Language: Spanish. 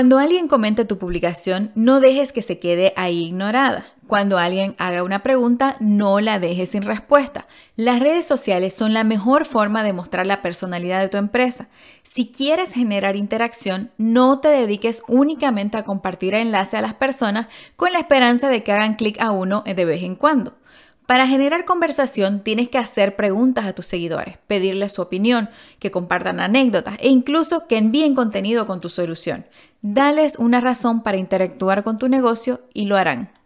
Cuando alguien comente tu publicación, no dejes que se quede ahí ignorada. Cuando alguien haga una pregunta, no la dejes sin respuesta. Las redes sociales son la mejor forma de mostrar la personalidad de tu empresa. Si quieres generar interacción, no te dediques únicamente a compartir enlace a las personas con la esperanza de que hagan clic a uno de vez en cuando. Para generar conversación tienes que hacer preguntas a tus seguidores, pedirles su opinión, que compartan anécdotas e incluso que envíen contenido con tu solución. Dales una razón para interactuar con tu negocio y lo harán.